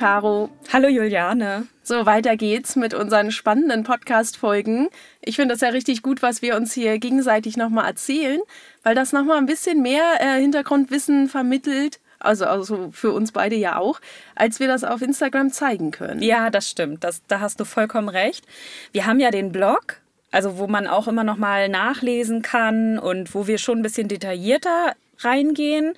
Caro. Hallo Juliane. So, weiter geht's mit unseren spannenden Podcast-Folgen. Ich finde das ja richtig gut, was wir uns hier gegenseitig nochmal erzählen, weil das nochmal ein bisschen mehr äh, Hintergrundwissen vermittelt. Also, also für uns beide ja auch, als wir das auf Instagram zeigen können. Ja, das stimmt. Das, da hast du vollkommen recht. Wir haben ja den Blog, also wo man auch immer nochmal nachlesen kann und wo wir schon ein bisschen detaillierter reingehen.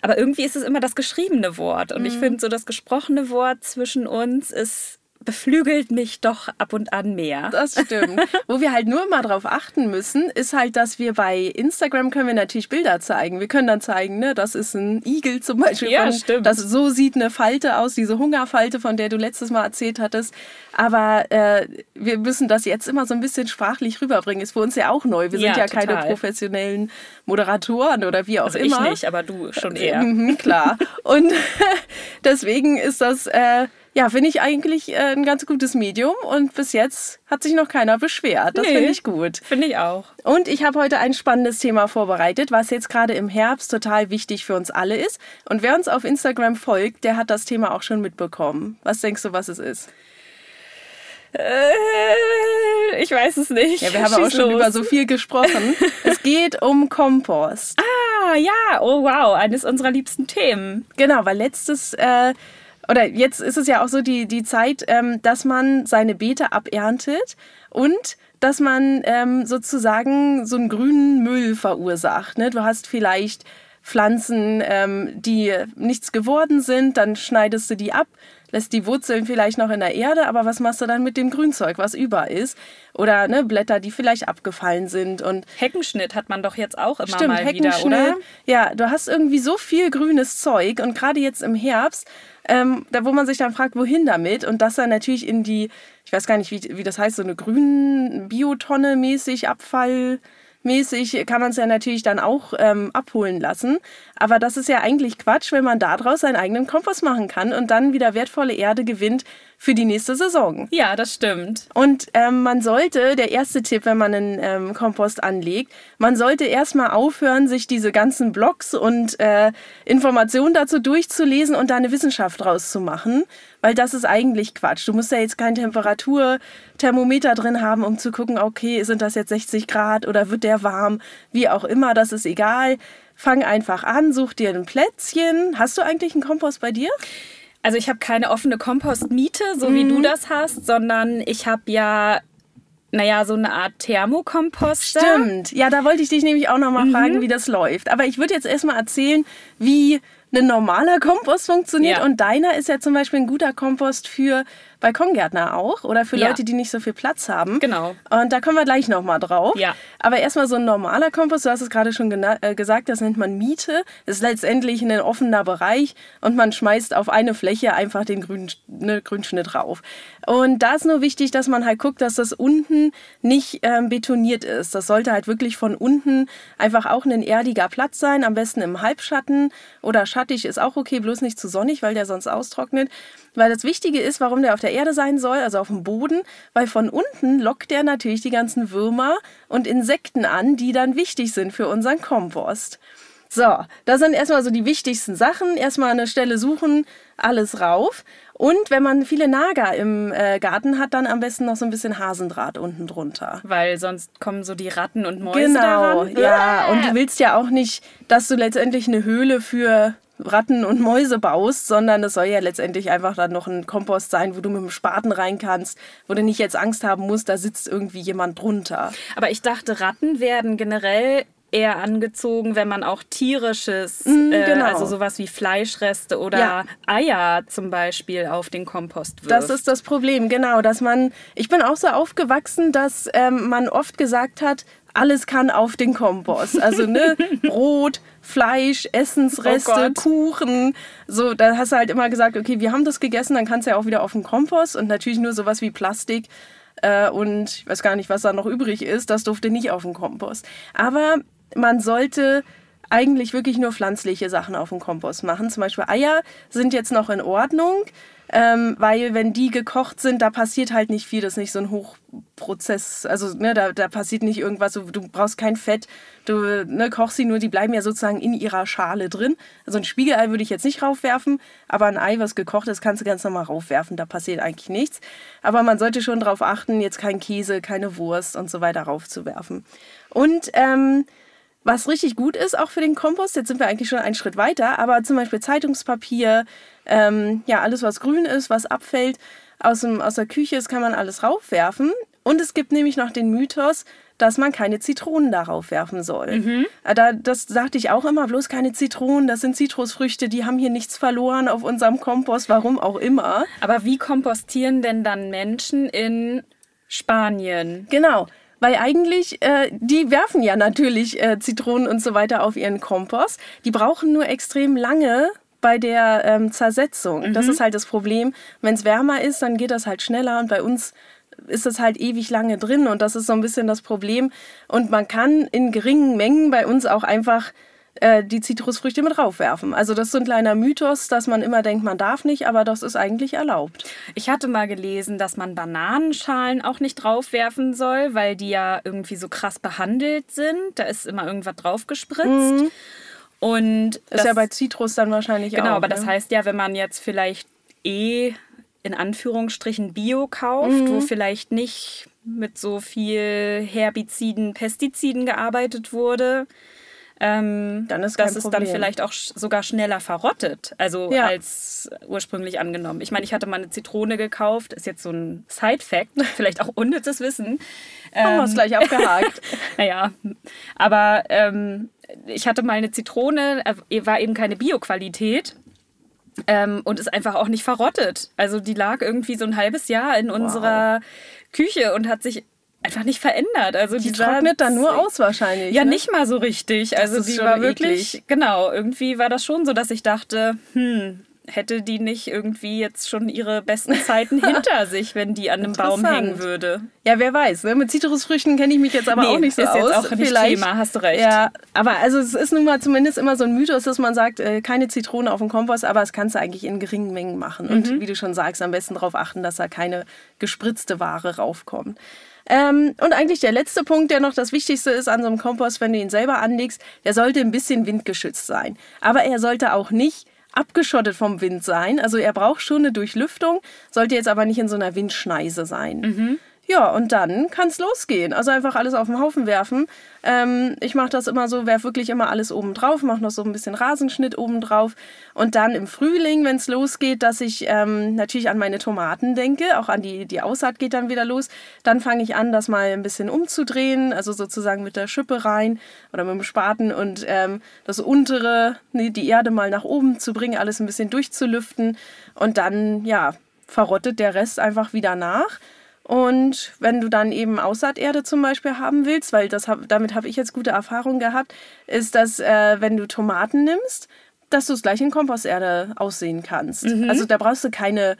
Aber irgendwie ist es immer das geschriebene Wort. Und mhm. ich finde, so das gesprochene Wort zwischen uns ist beflügelt mich doch ab und an mehr. Das stimmt. Wo wir halt nur mal drauf achten müssen, ist halt, dass wir bei Instagram können wir natürlich Bilder zeigen. Wir können dann zeigen, ne, das ist ein Igel zum Beispiel. Ja, von, stimmt. Das, so sieht eine Falte aus, diese Hungerfalte, von der du letztes Mal erzählt hattest. Aber äh, wir müssen das jetzt immer so ein bisschen sprachlich rüberbringen. Ist für uns ja auch neu. Wir sind ja, ja keine professionellen Moderatoren oder wie auch also immer. Ich nicht, aber du schon eher. Mhm, klar. Und deswegen ist das... Äh, ja, finde ich eigentlich äh, ein ganz gutes Medium und bis jetzt hat sich noch keiner beschwert. Das nee, finde ich gut. Finde ich auch. Und ich habe heute ein spannendes Thema vorbereitet, was jetzt gerade im Herbst total wichtig für uns alle ist. Und wer uns auf Instagram folgt, der hat das Thema auch schon mitbekommen. Was denkst du, was es ist? Äh, ich weiß es nicht. Ja, wir haben Schieß auch schon los. über so viel gesprochen. es geht um Kompost. Ah, ja. Oh, wow. Eines unserer liebsten Themen. Genau, weil letztes äh, oder jetzt ist es ja auch so die, die Zeit, ähm, dass man seine Beete aberntet und dass man ähm, sozusagen so einen grünen Müll verursacht. Ne? Du hast vielleicht Pflanzen, ähm, die nichts geworden sind, dann schneidest du die ab, lässt die Wurzeln vielleicht noch in der Erde, aber was machst du dann mit dem Grünzeug, was über ist? Oder ne, Blätter, die vielleicht abgefallen sind. Und Heckenschnitt hat man doch jetzt auch immer stimmt, mal wieder, oder? Ja, du hast irgendwie so viel grünes Zeug und gerade jetzt im Herbst ähm, da, wo man sich dann fragt, wohin damit? Und das dann natürlich in die, ich weiß gar nicht, wie, wie das heißt, so eine grünen Biotonne mäßig, Abfall mäßig kann man es ja natürlich dann auch ähm, abholen lassen. Aber das ist ja eigentlich Quatsch, wenn man daraus seinen eigenen Kompost machen kann und dann wieder wertvolle Erde gewinnt, für die nächste Saison. Ja, das stimmt. Und ähm, man sollte, der erste Tipp, wenn man einen ähm, Kompost anlegt, man sollte erstmal aufhören, sich diese ganzen Blogs und äh, Informationen dazu durchzulesen und da eine Wissenschaft draus zu machen, weil das ist eigentlich Quatsch. Du musst ja jetzt kein Temperaturthermometer drin haben, um zu gucken, okay, sind das jetzt 60 Grad oder wird der warm, wie auch immer, das ist egal. Fang einfach an, such dir ein Plätzchen. Hast du eigentlich einen Kompost bei dir? Also ich habe keine offene Kompostmiete, so mhm. wie du das hast, sondern ich habe ja naja, so eine Art Thermokomposter. Stimmt. Ja, da wollte ich dich nämlich auch nochmal mhm. fragen, wie das läuft. Aber ich würde jetzt erstmal erzählen, wie ein normaler Kompost funktioniert. Ja. Und deiner ist ja zum Beispiel ein guter Kompost für Balkongärtner auch oder für ja. Leute, die nicht so viel Platz haben. Genau. Und da kommen wir gleich nochmal drauf. Ja. Aber erstmal so ein normaler Kompost, du hast es gerade schon äh, gesagt, das nennt man Miete. Das ist letztendlich ein offener Bereich und man schmeißt auf eine Fläche einfach den grünen ne, Grünschnitt rauf. Und da ist nur wichtig, dass man halt guckt, dass das unten nicht ähm, betoniert ist. Das sollte halt wirklich von unten einfach auch ein erdiger Platz sein, am besten im Halbschatten oder schattig ist auch okay, bloß nicht zu sonnig, weil der sonst austrocknet. Weil das Wichtige ist, warum der auf der Erde sein soll, also auf dem Boden, weil von unten lockt der natürlich die ganzen Würmer und Insekten an, die dann wichtig sind für unseren Kompost. So, das sind erstmal so die wichtigsten Sachen. Erstmal eine Stelle suchen, alles rauf. Und wenn man viele Nager im äh, Garten hat, dann am besten noch so ein bisschen Hasendraht unten drunter. Weil sonst kommen so die Ratten und Mäuse genau, daran. Ja, und du willst ja auch nicht, dass du letztendlich eine Höhle für Ratten und Mäuse baust, sondern es soll ja letztendlich einfach dann noch ein Kompost sein, wo du mit dem Spaten rein kannst, wo du nicht jetzt Angst haben musst, da sitzt irgendwie jemand drunter. Aber ich dachte, Ratten werden generell eher angezogen, wenn man auch tierisches, mm, genau. äh, also sowas wie Fleischreste oder ja. Eier zum Beispiel auf den Kompost wirft. Das ist das Problem, genau, dass man, ich bin auch so aufgewachsen, dass ähm, man oft gesagt hat, alles kann auf den Kompost. Also ne, Brot, Fleisch, Essensreste, oh Kuchen. So, da hast du halt immer gesagt, okay, wir haben das gegessen, dann kannst du ja auch wieder auf den Kompost und natürlich nur sowas wie Plastik äh, und ich weiß gar nicht, was da noch übrig ist, das durfte nicht auf den Kompost. Aber man sollte eigentlich wirklich nur pflanzliche Sachen auf dem Kompost machen. Zum Beispiel Eier sind jetzt noch in Ordnung, ähm, weil wenn die gekocht sind, da passiert halt nicht viel. Das ist nicht so ein Hochprozess. Also ne, da, da passiert nicht irgendwas. Du, brauchst kein Fett. Du ne, kochst sie nur, die bleiben ja sozusagen in ihrer Schale drin. Also ein Spiegelei würde ich jetzt nicht raufwerfen, aber ein Ei, was gekocht ist, kannst du ganz normal raufwerfen. Da passiert eigentlich nichts. Aber man sollte schon darauf achten, jetzt kein Käse, keine Wurst und so weiter raufzuwerfen. Und ähm, was richtig gut ist, auch für den Kompost, jetzt sind wir eigentlich schon einen Schritt weiter, aber zum Beispiel Zeitungspapier, ähm, ja, alles, was grün ist, was abfällt aus, dem, aus der Küche, das kann man alles raufwerfen. Und es gibt nämlich noch den Mythos, dass man keine Zitronen darauf werfen soll. Mhm. Äh, da, das sagte ich auch immer, bloß keine Zitronen, das sind Zitrusfrüchte, die haben hier nichts verloren auf unserem Kompost, warum auch immer. Aber wie kompostieren denn dann Menschen in Spanien? Genau. Weil eigentlich, äh, die werfen ja natürlich äh, Zitronen und so weiter auf ihren Kompost. Die brauchen nur extrem lange bei der ähm, Zersetzung. Mhm. Das ist halt das Problem. Wenn es wärmer ist, dann geht das halt schneller und bei uns ist es halt ewig lange drin und das ist so ein bisschen das Problem. Und man kann in geringen Mengen bei uns auch einfach äh, die Zitrusfrüchte mit raufwerfen. Also das ist so ein kleiner Mythos, dass man immer denkt, man darf nicht, aber das ist eigentlich erlaubt. Ich hatte mal gelesen, dass man Bananenschalen auch nicht draufwerfen soll, weil die ja irgendwie so krass behandelt sind. Da ist immer irgendwas draufgespritzt. Mhm. Und ist das, ja bei Zitrus dann wahrscheinlich genau, auch. Genau, aber ne? das heißt ja, wenn man jetzt vielleicht eh in Anführungsstrichen Bio kauft, mhm. wo vielleicht nicht mit so viel Herbiziden, Pestiziden gearbeitet wurde, ähm, dann ist dass es dann vielleicht auch sogar schneller verrottet, also ja. als ursprünglich angenommen. Ich meine, ich hatte mal eine Zitrone gekauft, ist jetzt so ein Side-Fact, vielleicht auch unnützes Wissen. Haben wir es ähm, gleich abgehakt. naja, aber ähm, ich hatte mal eine Zitrone, äh, war eben keine Bio-Qualität. Ähm, und ist einfach auch nicht verrottet. Also die lag irgendwie so ein halbes Jahr in wow. unserer Küche und hat sich einfach nicht verändert. Also die, die trocknet dann nur aus wahrscheinlich. Ja, ne? nicht mal so richtig. Das also die war wirklich, eklig. genau, irgendwie war das schon so, dass ich dachte, hm, hätte die nicht irgendwie jetzt schon ihre besten Zeiten hinter sich, wenn die an einem Baum hängen würde. Ja, wer weiß. Ne? Mit Zitrusfrüchten kenne ich mich jetzt aber nee, auch nicht so ist aus. Jetzt auch nicht Vielleicht. Thema, hast du recht. Ja, aber also es ist nun mal zumindest immer so ein Mythos, dass man sagt, äh, keine Zitrone auf dem Kompost, aber es kannst du eigentlich in geringen Mengen machen. Mhm. Und wie du schon sagst, am besten darauf achten, dass da keine gespritzte Ware raufkommt. Ähm, und eigentlich der letzte Punkt, der noch das Wichtigste ist an so einem Kompost, wenn du ihn selber anlegst, der sollte ein bisschen windgeschützt sein. Aber er sollte auch nicht abgeschottet vom Wind sein. Also er braucht schon eine Durchlüftung, sollte jetzt aber nicht in so einer Windschneise sein. Mhm. Ja, und dann kann es losgehen. Also einfach alles auf den Haufen werfen. Ähm, ich mache das immer so, werfe wirklich immer alles oben drauf, mache noch so ein bisschen Rasenschnitt oben drauf. Und dann im Frühling, wenn es losgeht, dass ich ähm, natürlich an meine Tomaten denke, auch an die, die Aussaat geht dann wieder los. Dann fange ich an, das mal ein bisschen umzudrehen, also sozusagen mit der Schippe rein oder mit dem Spaten und ähm, das untere, die Erde mal nach oben zu bringen, alles ein bisschen durchzulüften. Und dann, ja, verrottet der Rest einfach wieder nach. Und wenn du dann eben Aussaaterde zum Beispiel haben willst, weil das hab, damit habe ich jetzt gute Erfahrungen gehabt, ist, dass äh, wenn du Tomaten nimmst, dass du es gleich in Komposterde aussehen kannst. Mhm. Also da brauchst du keine,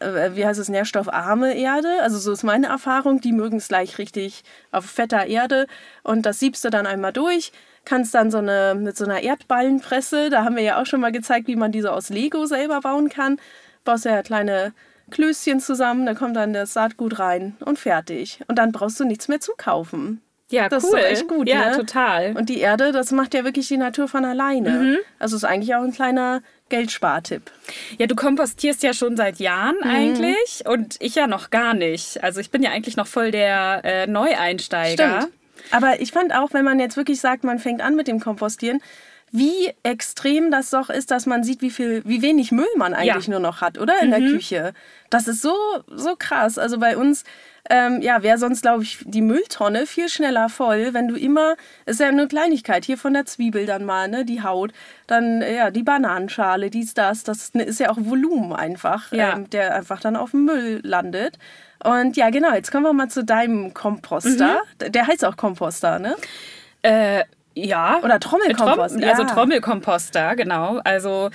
äh, wie heißt es, nährstoffarme Erde. Also so ist meine Erfahrung. Die mögen es gleich richtig auf fetter Erde. Und das siebst du dann einmal durch. Kannst dann so eine, mit so einer Erdballenpresse, da haben wir ja auch schon mal gezeigt, wie man diese aus Lego selber bauen kann. Baust ja kleine Klößchen zusammen, da kommt dann das Saatgut rein und fertig. Und dann brauchst du nichts mehr zukaufen. Ja, das cool. ist echt gut. Ja, ne? total. Und die Erde, das macht ja wirklich die Natur von alleine. Mhm. Also ist eigentlich auch ein kleiner Geldspartipp. Ja, du kompostierst ja schon seit Jahren mhm. eigentlich und ich ja noch gar nicht. Also ich bin ja eigentlich noch voll der äh, Neueinsteiger. Stimmt. Aber ich fand auch, wenn man jetzt wirklich sagt, man fängt an mit dem Kompostieren, wie extrem das doch ist, dass man sieht, wie viel, wie wenig Müll man eigentlich ja. nur noch hat, oder? In mhm. der Küche. Das ist so, so krass. Also bei uns, ähm, ja, wäre sonst, glaube ich, die Mülltonne viel schneller voll, wenn du immer, ist ja eine Kleinigkeit, hier von der Zwiebel dann mal, ne, die Haut, dann, ja, die Bananenschale, dies, das, das ist ja auch Volumen einfach, ja. ähm, der einfach dann auf dem Müll landet. Und ja, genau, jetzt kommen wir mal zu deinem Komposter. Mhm. Der heißt auch Komposter, ne? Äh, ja. Oder Trommelkompost. Trom also Trommelkomposter, genau. Also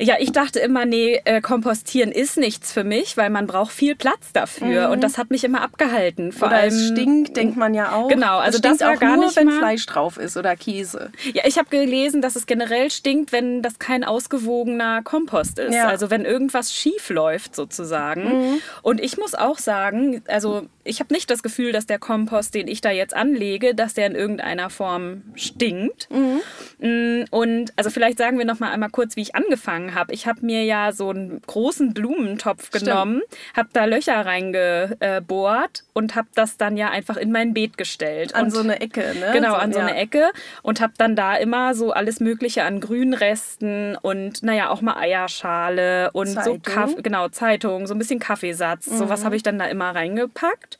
Ja, ich dachte immer, nee, äh, kompostieren ist nichts für mich, weil man braucht viel Platz dafür. Mhm. Und das hat mich immer abgehalten. Vor oder allem, es stinkt, denkt man ja auch. Genau, also das, das war auch gar nur, nicht wenn mal, Fleisch drauf ist oder Käse. Ja, ich habe gelesen, dass es generell stinkt, wenn das kein ausgewogener Kompost ist. Ja. Also wenn irgendwas schief läuft sozusagen. Mhm. Und ich muss auch sagen, also ich habe nicht das Gefühl, dass der Kompost, den ich da jetzt anlege, dass der in irgendeiner Form stinkt. Mhm. Mm, Und also vielleicht sagen wir noch mal einmal kurz, wie ich angefangen habe. Ich habe mir ja so einen großen Blumentopf genommen, habe da Löcher reingebohrt und habe das dann ja einfach in mein Beet gestellt. An und so eine Ecke, ne? Genau, an so ja. eine Ecke und habe dann da immer so alles Mögliche an Grünresten und naja, auch mal Eierschale und so Zeitung. Kaff genau, Zeitung, so ein bisschen Kaffeesatz. Mhm. Sowas habe ich dann da immer reingepackt.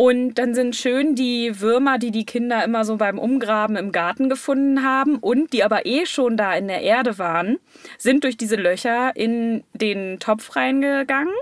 Und dann sind schön die Würmer, die die Kinder immer so beim Umgraben im Garten gefunden haben und die aber eh schon da in der Erde waren, sind durch diese Löcher in den Topf reingegangen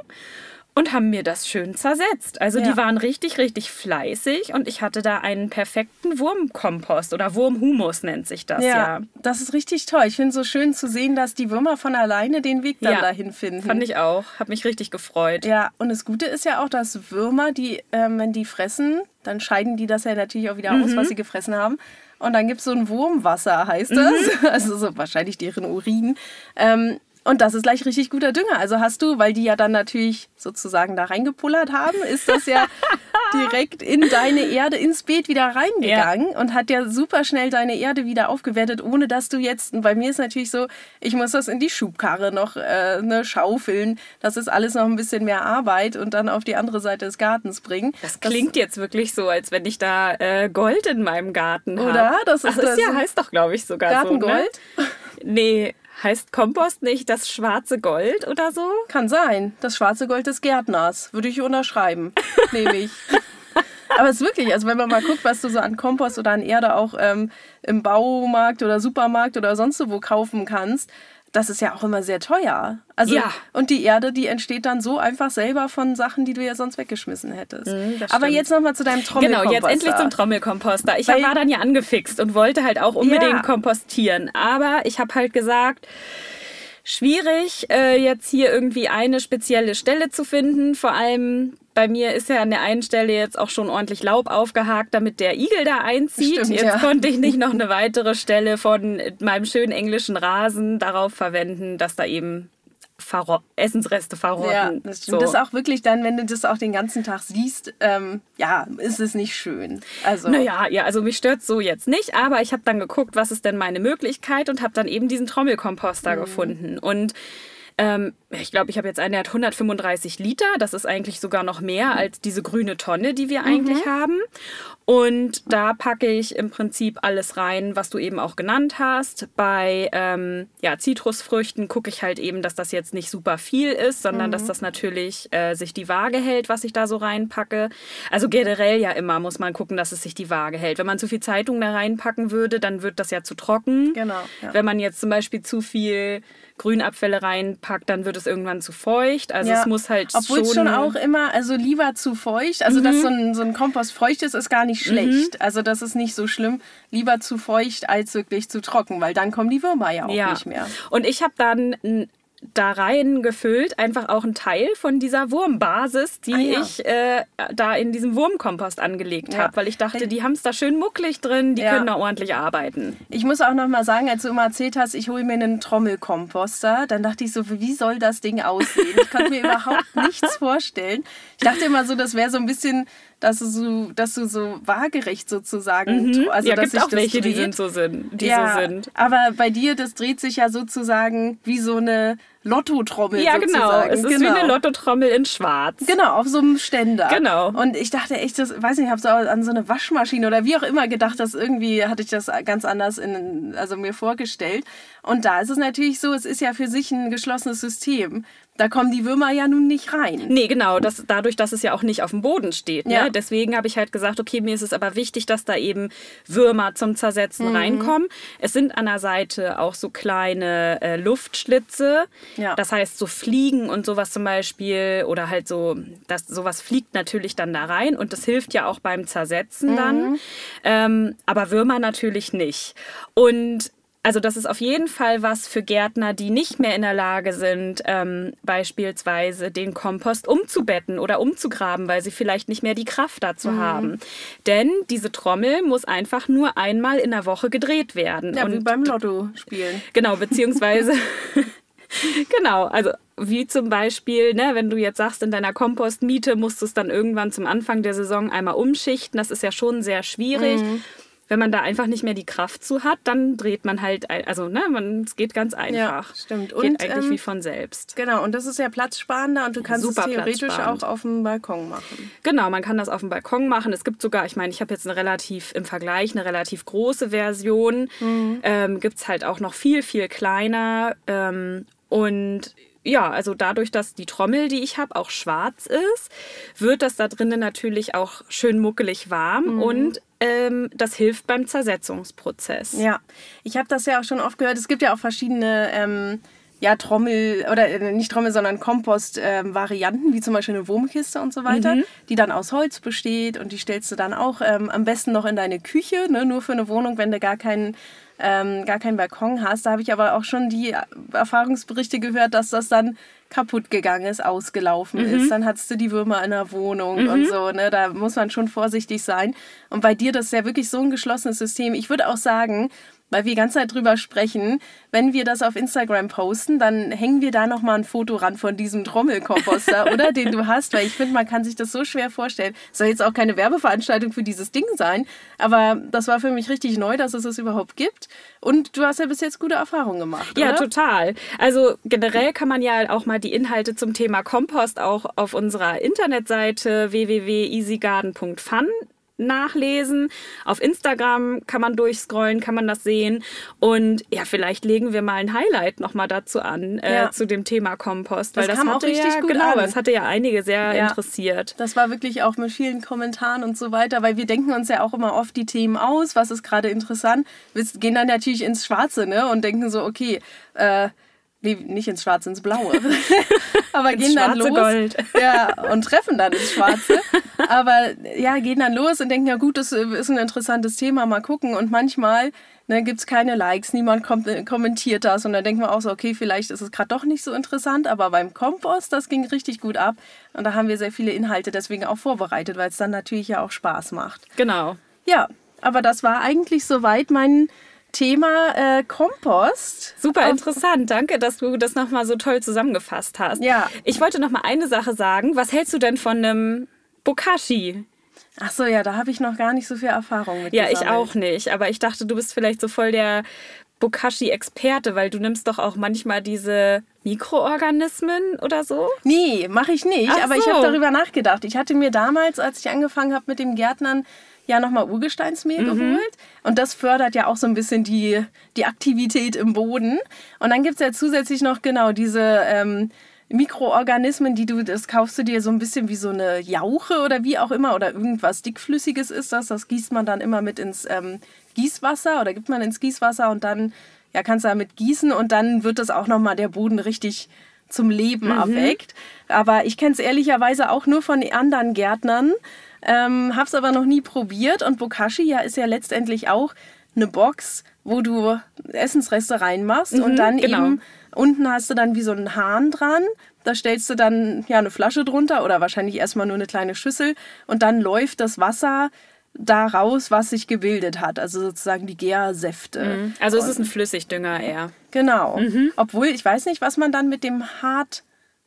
und haben mir das schön zersetzt. Also Ja. die waren richtig, richtig fleißig und ich hatte da einen perfekten Wurmkompost oder Wurmhumus nennt sich das ja. Ja, das ist richtig toll. Ich finde es so schön zu sehen, dass die Würmer von alleine den Weg dann Ja, dahin finden. Fand ich auch. Hab mich richtig gefreut. Ja, und das Gute ist ja auch, dass Würmer, die, ähm, wenn die fressen, dann scheiden die das ja natürlich auch wieder aus, Mhm. was sie gefressen haben. Und dann gibt es so ein Wurmwasser, heißt das. Mhm. Also so wahrscheinlich deren Urin. Ähm, und das ist gleich richtig guter Dünger. Also hast du, weil die ja dann natürlich sozusagen da reingepullert haben, ist das ja direkt in deine Erde, ins Beet wieder reingegangen und hat ja super schnell deine Erde wieder aufgewertet, ohne dass du jetzt, und bei mir ist natürlich so, ich muss das in die Schubkarre noch äh, ne, schaufeln. Das ist alles noch ein bisschen mehr Arbeit und dann auf die andere Seite des Gartens bringen. Das klingt jetzt wirklich so, als wenn ich da äh, Gold in meinem Garten habe. Oder? Das ist Ach, das das ja, heißt doch, glaube ich, sogar Gartengold? so. Ne? Nee, heißt Kompost nicht das schwarze Gold oder so? Kann sein. Das schwarze Gold des Gärtners. Würde ich unterschreiben. Nehme ich. Aber es ist wirklich, also wenn man mal guckt, was du so an Kompost oder an Erde auch ähm, im Baumarkt oder Supermarkt oder sonst wo kaufen kannst, das ist ja auch immer sehr teuer. Also, Ja. Und die Erde, die entsteht dann so einfach selber von Sachen, die du ja sonst weggeschmissen hättest. Mhm, Aber jetzt nochmal zu deinem Genau, Trommelkomposter. jetzt endlich zum Trommelkomposter. Ich Weil- war dann ja angefixt und wollte halt auch unbedingt Ja. kompostieren. Aber ich habe halt gesagt, schwierig, äh, jetzt hier irgendwie eine spezielle Stelle zu finden. Vor allem bei mir ist ja an der einen Stelle jetzt auch schon ordentlich Laub aufgehakt, damit der Igel da einzieht. Stimmt, jetzt ja. konnte ich nicht noch eine weitere Stelle von meinem schönen englischen Rasen darauf verwenden, dass da eben verro Essensreste verrotten. Ja, das stimmt. So. Das ist auch wirklich dann, wenn du das auch den ganzen Tag siehst, ähm, ja, ist es nicht schön. Also, Naja, ja, also mich stört so jetzt nicht, aber ich habe dann geguckt, was ist denn meine Möglichkeit und habe dann eben diesen Trommelkomposter gefunden. Und ähm, ich glaube, ich habe jetzt einen, der hat 135 Liter. Das ist eigentlich sogar noch mehr als diese grüne Tonne, die wir eigentlich haben. Und da packe ich im Prinzip alles rein, was du eben auch genannt hast. Bei ähm, ja, Zitrusfrüchten gucke ich halt eben, dass das jetzt nicht super viel ist, sondern dass das natürlich äh, sich die Waage hält, was ich da so reinpacke. Also generell ja immer muss man gucken, dass es sich die Waage hält. Wenn man zu viel Zeitung da reinpacken würde, dann wird das ja zu trocken. Genau, ja. Wenn man jetzt zum Beispiel zu viel Grünabfälle reinpackt, dann wird es irgendwann zu feucht. Also Ja. es muss halt Obwohl es schon auch immer, also lieber zu feucht, also Mhm. dass so ein, so ein Kompost feucht ist, ist gar nicht schlecht. Also das ist nicht so schlimm. Lieber zu feucht als wirklich zu trocken, weil dann kommen die Würmer ja auch nicht mehr. Und ich habe dann da rein gefüllt, einfach auch ein Teil von dieser Wurmbasis, die Ah, ja. ich äh, da in diesem Wurmkompost angelegt Ja. habe, weil ich dachte, die haben es da schön mucklig drin, die Ja. können da ordentlich arbeiten. Ich muss auch noch mal sagen, als du immer erzählt hast, ich hole mir einen Trommelkomposter, dann dachte ich so, wie soll das Ding aussehen? Ich konnte mir überhaupt nichts vorstellen. Ich dachte immer so, das wäre so ein bisschen, dass du so, dass du so waagerecht sozusagen, tro- also ja, dass gibt auch das welche, die dreht. sind so sind, die ja, so sind. aber bei dir, das dreht sich ja sozusagen wie so eine Lottotrommel Ja, genau. sozusagen. Es ist wie eine Lottotrommel in Schwarz. Genau, auf so einem Ständer. Genau. Und ich dachte echt, das, weiß nicht, ich habe so an so eine Waschmaschine oder wie auch immer gedacht, dass irgendwie hatte ich das ganz anders in, also mir vorgestellt. Und da ist es natürlich so, es ist ja für sich ein geschlossenes System. Da kommen die Würmer ja nun nicht rein. Nee, genau. Das, dadurch, dass es ja auch nicht auf dem Boden steht. Ne? Ja. Deswegen habe ich halt gesagt, okay, mir ist es aber wichtig, dass da eben Würmer zum Mhm. Zersetzen reinkommen. Es sind an der Seite auch so kleine äh, Luftschlitze. Ja. Das heißt, so Fliegen und sowas zum Beispiel oder halt so, das, sowas fliegt natürlich dann da rein und das hilft ja auch beim Zersetzen Mhm. dann. Ähm, aber Würmer natürlich nicht. Und also das ist auf jeden Fall was für Gärtner, die nicht mehr in der Lage sind, ähm, beispielsweise den Kompost umzubetten oder umzugraben, weil sie vielleicht nicht mehr die Kraft dazu mhm. haben. Denn diese Trommel muss einfach nur einmal in der Woche gedreht werden. Ja, Und wie beim Lotto spielen. Genau, beziehungsweise genau, also wie zum Beispiel, ne, wenn du jetzt sagst, in deiner Kompostmiete musst du es dann irgendwann zum Anfang der Saison einmal umschichten. Das ist ja schon sehr schwierig. Mhm. Wenn man da einfach nicht mehr die Kraft zu hat, dann dreht man halt, also ne, man, es geht ganz einfach. Ja, stimmt. Und geht eigentlich ähm, wie von selbst. Genau, und das ist ja platzsparender und du kannst Super es theoretisch auch auf dem Balkon machen. Genau, man kann das auf dem Balkon machen. Es gibt sogar, ich meine, ich habe jetzt eine relativ, im Vergleich, eine relativ große Version. Mhm. Ähm, gibt es halt auch noch viel, viel kleiner. Ähm, und ja, also dadurch, dass die Trommel, die ich habe, auch schwarz ist, wird das da drinnen natürlich auch schön muckelig warm mhm. und ähm, das hilft beim Zersetzungsprozess. Ja, ich habe das ja auch schon oft gehört. Es gibt ja auch verschiedene ähm, ja, Trommel oder äh, nicht Trommel, sondern Kompost-Varianten, ähm, wie zum Beispiel eine Wurmkiste und so weiter, mhm. die dann aus Holz besteht und die stellst du dann auch ähm, am besten noch in deine Küche, ne, nur für eine Wohnung, wenn du gar keinen ähm, gar keinen Balkon hast. Da habe ich aber auch schon die Erfahrungsberichte gehört, dass das dann kaputt gegangen ist, ausgelaufen mhm. ist. Dann hattest du die Würmer in der Wohnung mhm. und so. Ne? Da muss man schon vorsichtig sein. Und bei dir, das ist ja wirklich so ein geschlossenes System. Ich würde auch sagen, weil wir die ganze Zeit drüber sprechen. Wenn wir das auf Instagram posten, dann hängen wir da nochmal ein Foto ran von diesem Trommelkomposter, oder? Den du hast, weil ich finde, man kann sich das so schwer vorstellen. Soll jetzt auch keine Werbeveranstaltung für dieses Ding sein, aber das war für mich richtig neu, dass es das überhaupt gibt. Und du hast ja bis jetzt gute Erfahrungen gemacht. Ja, oder? total. Also generell kann man ja auch mal die Inhalte zum Thema Kompost auch auf unserer Internetseite www.easygarden.fun nachlesen. Auf Instagram kann man durchscrollen, kann man das sehen. Und ja, vielleicht legen wir mal ein Highlight nochmal dazu an, äh, ja. zu dem Thema Kompost. Weil das, das kam auch richtig ja, gut genau, an. das hatte ja einige sehr ja. interessiert. Das war wirklich auch mit vielen Kommentaren und so weiter, weil wir denken uns ja auch immer oft die Themen aus, was ist gerade interessant. Wir gehen dann natürlich ins Schwarze ne? und denken so, okay, äh, Nee, nicht ins Schwarze, ins Blaue. Aber ins gehen dann los. Gold. Ja, und treffen dann ins Schwarze. Aber ja, gehen dann los und denken, ja gut, das ist ein interessantes Thema, mal gucken. Und manchmal ne, gibt es keine Likes, niemand kommt, kommentiert das. Und dann denken wir auch so, okay, vielleicht ist es gerade doch nicht so interessant. Aber beim Kompost, das ging richtig gut ab. Und da haben wir sehr viele Inhalte deswegen auch vorbereitet, weil es dann natürlich ja auch Spaß macht. Genau. Ja, aber das war eigentlich soweit mein Thema äh, Kompost. Super interessant. Danke, dass du das nochmal so toll zusammengefasst hast. Ja. Ich wollte nochmal eine Sache sagen. Was hältst du denn von einem Bokashi? Ach so, ja, da habe ich noch gar nicht so viel Erfahrung mit. Ja, ich auch nicht. Aber ich dachte, du bist vielleicht so voll der Bokashi-Experte, weil du nimmst doch auch manchmal diese Mikroorganismen oder so? Nee, mache ich nicht. Ach aber so. ich habe darüber nachgedacht. Ich hatte mir damals, als ich angefangen habe mit dem Gärtnern, ja nochmal Urgesteinsmehl mhm. geholt. Und das fördert ja auch so ein bisschen die, die Aktivität im Boden. Und dann gibt es ja zusätzlich noch genau diese ähm, Mikroorganismen, die du, das kaufst du dir so ein bisschen wie so eine Jauche oder wie auch immer oder irgendwas dickflüssiges ist das. Das gießt man dann immer mit ins ähm, Gießwasser oder gibt man ins Gießwasser und dann ja, kannst du damit gießen und dann wird das auch nochmal der Boden richtig zum Leben mhm. erweckt. Aber ich kenne es ehrlicherweise auch nur von anderen Gärtnern, ähm, hab's aber noch nie probiert und Bokashi ja ist ja letztendlich auch eine Box, wo du Essensreste reinmachst mhm, und dann genau. eben unten hast du dann wie so einen Hahn dran. Da stellst du dann ja eine Flasche drunter oder wahrscheinlich erstmal nur eine kleine Schüssel und dann läuft das Wasser da raus, was sich gebildet hat, also sozusagen die Gärsäfte. Mhm. Also es ist ein Flüssigdünger eher. Genau. Mhm. Obwohl ich weiß nicht, was man dann mit dem hart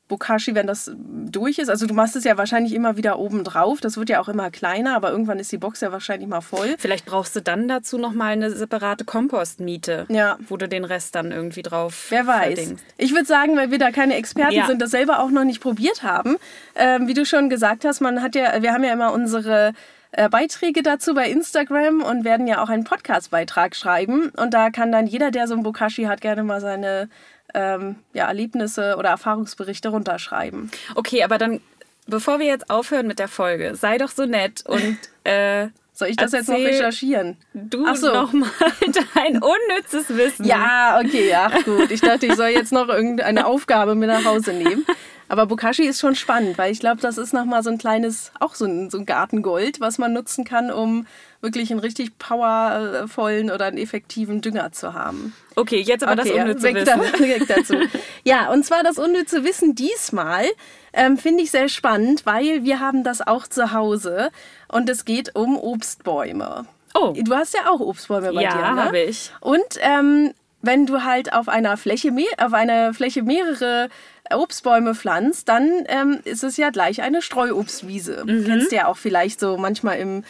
Bokashi, wenn das durch ist. Also du machst es ja wahrscheinlich immer wieder oben drauf. Das wird ja auch immer kleiner, aber irgendwann ist die Box ja wahrscheinlich mal voll. Vielleicht brauchst du dann dazu nochmal eine separate Kompostmiete, ja. wo du den Rest dann irgendwie drauf Wer weiß. Verdingst. Ich würde sagen, weil wir da keine Experten ja. sind, das selber auch noch nicht probiert haben. Ähm, wie du schon gesagt hast, man hat ja, wir haben ja immer unsere äh, Beiträge dazu bei Instagram und werden ja auch einen Podcast-Beitrag schreiben. Und da kann dann jeder, der so ein Bokashi hat, gerne mal seine ähm, ja, Erlebnisse oder Erfahrungsberichte runterschreiben. Okay, aber dann, bevor wir jetzt aufhören mit der Folge, sei doch so nett und äh, soll ich das jetzt noch recherchieren? Du Ach so. nochmal dein unnützes Wissen. Ja, okay, ja, gut. Ich dachte, ich soll jetzt noch irgendeine Aufgabe mit nach Hause nehmen. Aber Bokashi ist schon spannend, weil ich glaube, das ist nochmal so ein kleines, auch so ein, so ein Gartengold, was man nutzen kann, um wirklich einen richtig powervollen oder einen effektiven Dünger zu haben. Okay, jetzt aber okay, das unnütze weg Wissen. Weg dazu. ja, und zwar das unnütze Wissen diesmal ähm, finde ich sehr spannend, weil wir haben das auch zu Hause und es geht um Obstbäume. Oh. Du hast ja auch Obstbäume bei ja, dir, ne? Ja, habe ich. Und ähm, wenn du halt auf einer Fläche, auf einer Fläche mehrere Obstbäume pflanzt, dann ähm, ist es ja gleich eine Streuobstwiese. Mhm. Kennst du ja auch vielleicht so manchmal im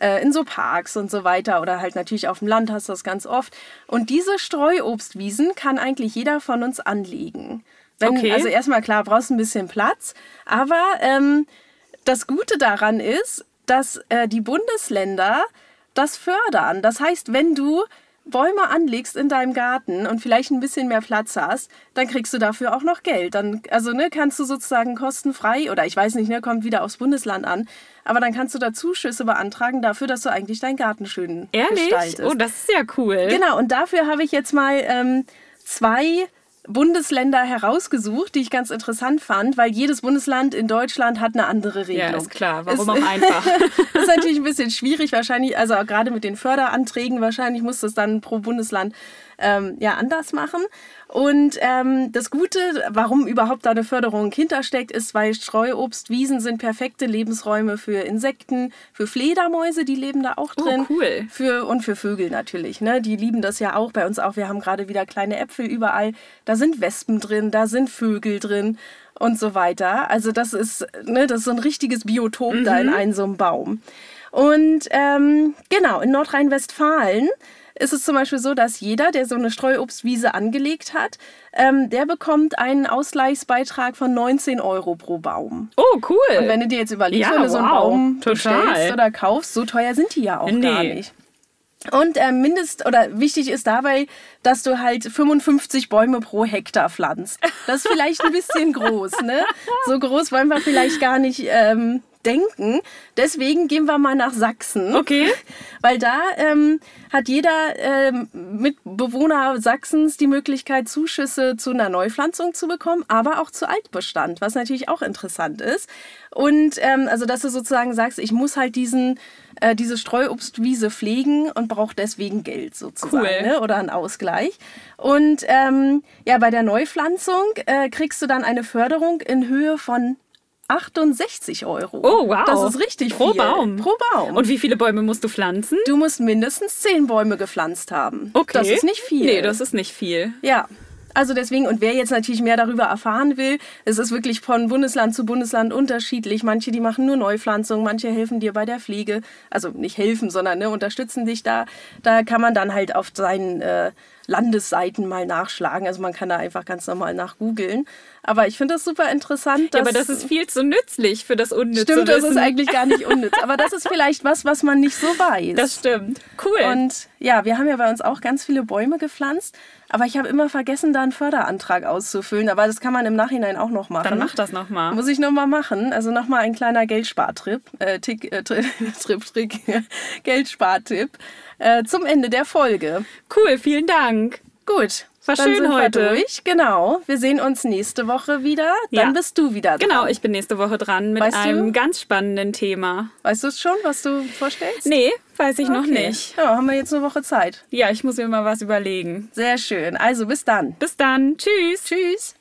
äh, in so Parks und so weiter oder halt natürlich auf dem Land hast du das ganz oft. Und diese Streuobstwiesen kann eigentlich jeder von uns anlegen. Wenn, okay. Also erstmal klar, brauchst ein bisschen Platz, aber ähm, das Gute daran ist, dass äh, die Bundesländer das fördern. Das heißt, wenn du Bäume anlegst in deinem Garten und vielleicht ein bisschen mehr Platz hast, dann kriegst du dafür auch noch Geld. Dann, also ne, kannst du sozusagen kostenfrei oder ich weiß nicht, ne, kommt wieder aufs Bundesland an, aber dann kannst du da Zuschüsse beantragen dafür, dass du eigentlich deinen Garten schön Ehrlich? gestaltest. Oh, das ist ja cool. Genau, und dafür habe ich jetzt mal ähm, zwei Bundesländer herausgesucht, die ich ganz interessant fand, weil jedes Bundesland in Deutschland hat eine andere Regelung. Ja, ist klar. Warum ist, auch einfach? das ist natürlich ein bisschen schwierig, wahrscheinlich, also gerade mit den Förderanträgen, wahrscheinlich muss das dann pro Bundesland ähm, ja anders machen. Und ähm, das Gute, warum überhaupt da eine Förderung hintersteckt, ist, weil Streuobstwiesen sind perfekte Lebensräume für Insekten, für Fledermäuse, die leben da auch drin. Oh, cool. Für, und für Vögel natürlich. Ne? Die lieben das ja auch bei uns auch. Wir haben gerade wieder kleine Äpfel überall. Da sind Wespen drin, da sind Vögel drin und so weiter. Also das ist, ne, das ist so ein richtiges Biotop mhm. da in einem so einem Baum. Und ähm, genau, in Nordrhein-Westfalen ist es zum Beispiel so, dass jeder, der so eine Streuobstwiese angelegt hat, ähm, der bekommt einen Ausgleichsbeitrag von 19 Euro pro Baum. Oh, cool. Und wenn du dir jetzt überlegst, ja, wenn du so einen wow, Baum bestellst oder kaufst, so teuer sind die ja auch nee. gar nicht. Und äh, mindest oder wichtig ist dabei, dass du halt 55 Bäume pro Hektar pflanzt. Das ist vielleicht ein bisschen groß, ne? So groß wollen wir vielleicht gar nicht ähm, denken. Deswegen gehen wir mal nach Sachsen. Okay. Weil da ähm, hat jeder ähm, Mitbewohner Sachsens die Möglichkeit, Zuschüsse zu einer Neupflanzung zu bekommen, aber auch zu Altbestand, was natürlich auch interessant ist. Und ähm, also, dass du sozusagen sagst, ich muss halt diesen, äh, diese Streuobstwiese pflegen und brauche deswegen Geld sozusagen cool. ne? oder einen Ausgleich. Und ähm, ja, bei der Neupflanzung äh, kriegst du dann eine Förderung in Höhe von 68 Euro. Oh, wow. Das ist richtig Pro viel. Baum. Pro Baum. Und wie viele Bäume musst du pflanzen? Du musst mindestens 10 Bäume gepflanzt haben. Okay. Das ist nicht viel. Nee, das ist nicht viel. Ja. Also deswegen, und wer jetzt natürlich mehr darüber erfahren will, es ist wirklich von Bundesland zu Bundesland unterschiedlich. Manche, die machen nur Neupflanzung, manche helfen dir bei der Pflege. Also nicht helfen, sondern ne, unterstützen dich da. Da kann man dann halt auf seinen äh, Landesseiten mal nachschlagen. Also man kann da einfach ganz normal nachgoogeln. Aber ich finde das super interessant. ja, aber das ist viel zu nützlich für das unnütze Stimmt, das ist eigentlich gar nicht unnütz. Aber das ist vielleicht was, was man nicht so weiß. Das stimmt. Cool. Und ja, wir haben ja bei uns auch ganz viele Bäume gepflanzt. Aber ich habe immer vergessen, da einen Förderantrag auszufüllen. Aber das kann man im Nachhinein auch noch machen. Dann mach das nochmal. Muss ich nochmal machen. Also nochmal ein kleiner Geldspartrip. Äh, Tick, äh, Trip, Trick, Geldspartipp. Äh, zum Ende der Folge. Cool, vielen Dank. Gut. War dann schön sind heute. Wir durch. Genau. Wir sehen uns nächste Woche wieder. Dann Ja. bist du wieder dran. Genau, ich bin nächste Woche dran mit Weißt du? einem ganz spannenden Thema. Weißt du es schon, was du vorstellst? Nee, weiß ich noch Okay. nicht. Ja, haben wir jetzt eine Woche Zeit. Ja, ich muss mir mal was überlegen. Sehr schön. Also bis dann. Bis dann. Tschüss. Tschüss.